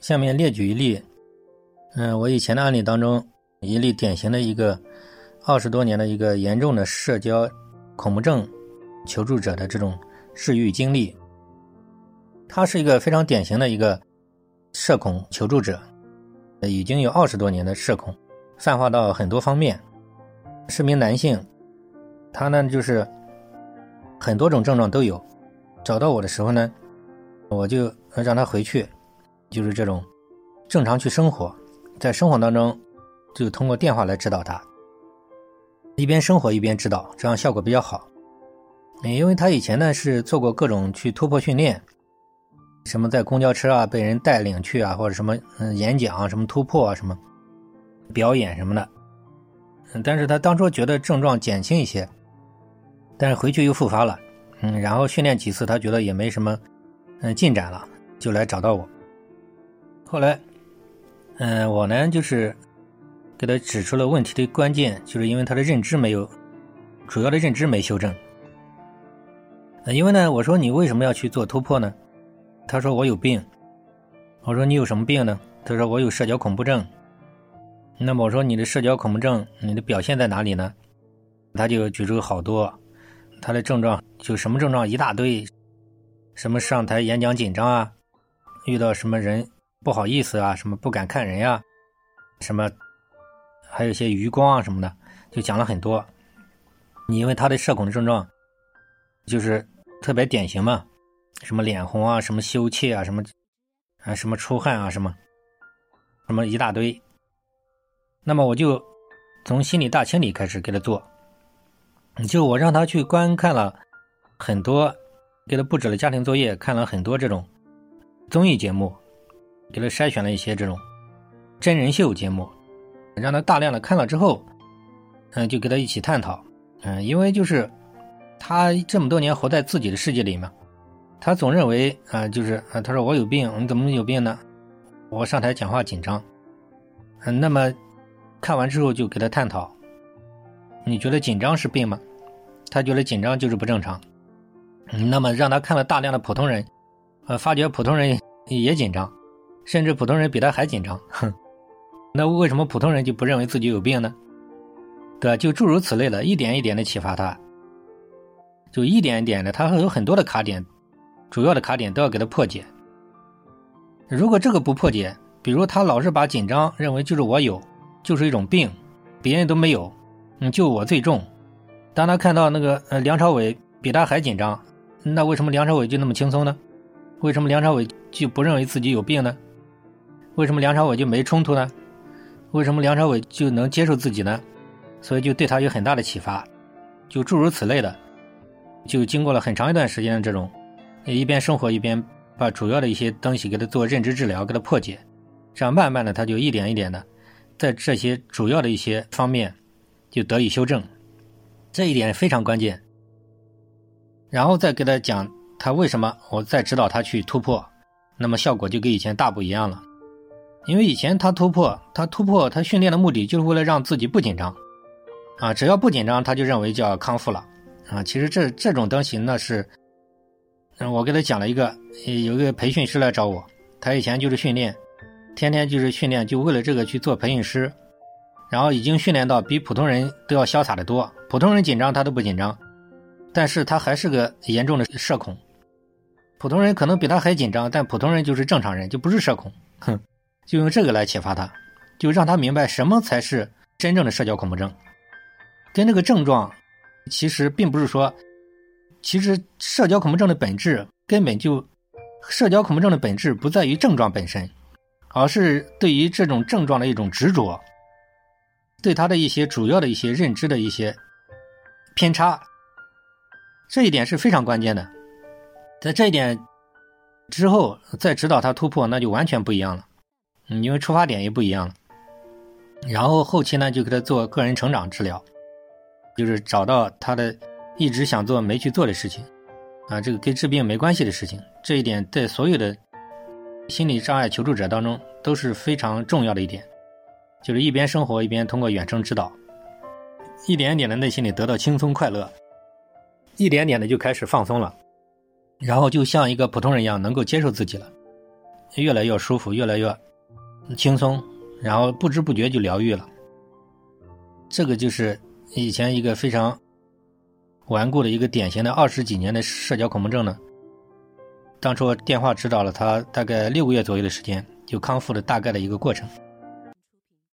下面列举一例，嗯，我以前的案例当中一例典型的一个二十多年的一个严重的社交恐怖症求助者的这种治愈经历。他是一个非常典型的一个社恐求助者，已经有二十多年的社恐，泛化到很多方面。是名男性，他呢就是很多种症状都有。找到我的时候呢，我就让他回去。就是这种，正常去生活，在生活当中，就通过电话来指导他，一边生活一边指导，这样效果比较好。因为他以前呢是做过各种去突破训练，什么在公交车啊被人带领去啊，或者什么嗯演讲啊什么突破啊什么表演什么的，嗯但是他当初觉得症状减轻一些，但是回去又复发了，嗯，然后训练几次他觉得也没什么嗯进展了，就来找到我。后来，嗯，我呢就是给他指出了问题的关键，就是因为他的认知没有主要的认知没修正。因为呢，我说你为什么要去做突破呢？他说我有病。我说你有什么病呢？他说我有社交恐怖症。那么我说你的社交恐怖症，你的表现在哪里呢？他就举出好多，他的症状就什么症状一大堆，什么上台演讲紧张啊，遇到什么人。不好意思啊，什么不敢看人呀，什么，还有一些余光啊什么的，就讲了很多。你因为他的社恐的症状，就是特别典型嘛，什么脸红啊，什么羞怯啊，什么啊，什么出汗啊，什么，什么一大堆。那么我就从心理大清理开始给他做，就我让他去观看了很多，给他布置了家庭作业，看了很多这种综艺节目。给他筛选了一些这种真人秀节目，让他大量的看了之后，嗯，就跟他一起探讨，嗯，因为就是他这么多年活在自己的世界里嘛，他总认为啊，就是啊，他说我有病，你怎么有病呢？我上台讲话紧张，嗯，那么看完之后就给他探讨，你觉得紧张是病吗？他觉得紧张就是不正常，嗯，那么让他看了大量的普通人，呃，发觉普通人也紧张。甚至普通人比他还紧张，哼，那为什么普通人就不认为自己有病呢？对吧？就诸如此类的，一点一点的启发他，就一点一点的，他会有很多的卡点，主要的卡点都要给他破解。如果这个不破解，比如他老是把紧张认为就是我有，就是一种病，别人都没有，嗯，就我最重。当他看到那个呃梁朝伟比他还紧张，那为什么梁朝伟就那么轻松呢？为什么梁朝伟就不认为自己有病呢？为什么梁朝伟就没冲突呢？为什么梁朝伟就能接受自己呢？所以就对他有很大的启发，就诸如此类的，就经过了很长一段时间的这种，一边生活一边把主要的一些东西给他做认知治疗，给他破解，这样慢慢的他就一点一点的，在这些主要的一些方面就得以修正，这一点非常关键。然后再给他讲他为什么，我再指导他去突破，那么效果就跟以前大不一样了。因为以前他突破，他突破，他训练的目的就是为了让自己不紧张，啊，只要不紧张，他就认为叫康复了，啊，其实这这种东西那是，嗯，我给他讲了一个，有一个培训师来找我，他以前就是训练，天天就是训练，就为了这个去做培训师，然后已经训练到比普通人都要潇洒的多，普通人紧张他都不紧张，但是他还是个严重的社恐，普通人可能比他还紧张，但普通人就是正常人，就不是社恐，哼。就用这个来启发他，就让他明白什么才是真正的社交恐怖症。跟这个症状，其实并不是说，其实社交恐怖症的本质根本就，社交恐怖症的本质不在于症状本身，而是对于这种症状的一种执着，对他的一些主要的一些认知的一些偏差。这一点是非常关键的，在这一点之后再指导他突破，那就完全不一样了。嗯，因为出发点也不一样了，然后后期呢就给他做个人成长治疗，就是找到他的一直想做没去做的事情，啊，这个跟治病没关系的事情，这一点在所有的心理障碍求助者当中都是非常重要的一点，就是一边生活一边通过远程指导，一点点的内心里得到轻松快乐，一点点的就开始放松了，然后就像一个普通人一样能够接受自己了。越来越舒服，越来越轻松，然后不知不觉就疗愈了。这个就是以前一个非常顽固的一个典型的二十几年的社交恐怖症呢。当初电话指导了他大概六个月左右的时间，就康复了大概的一个过程。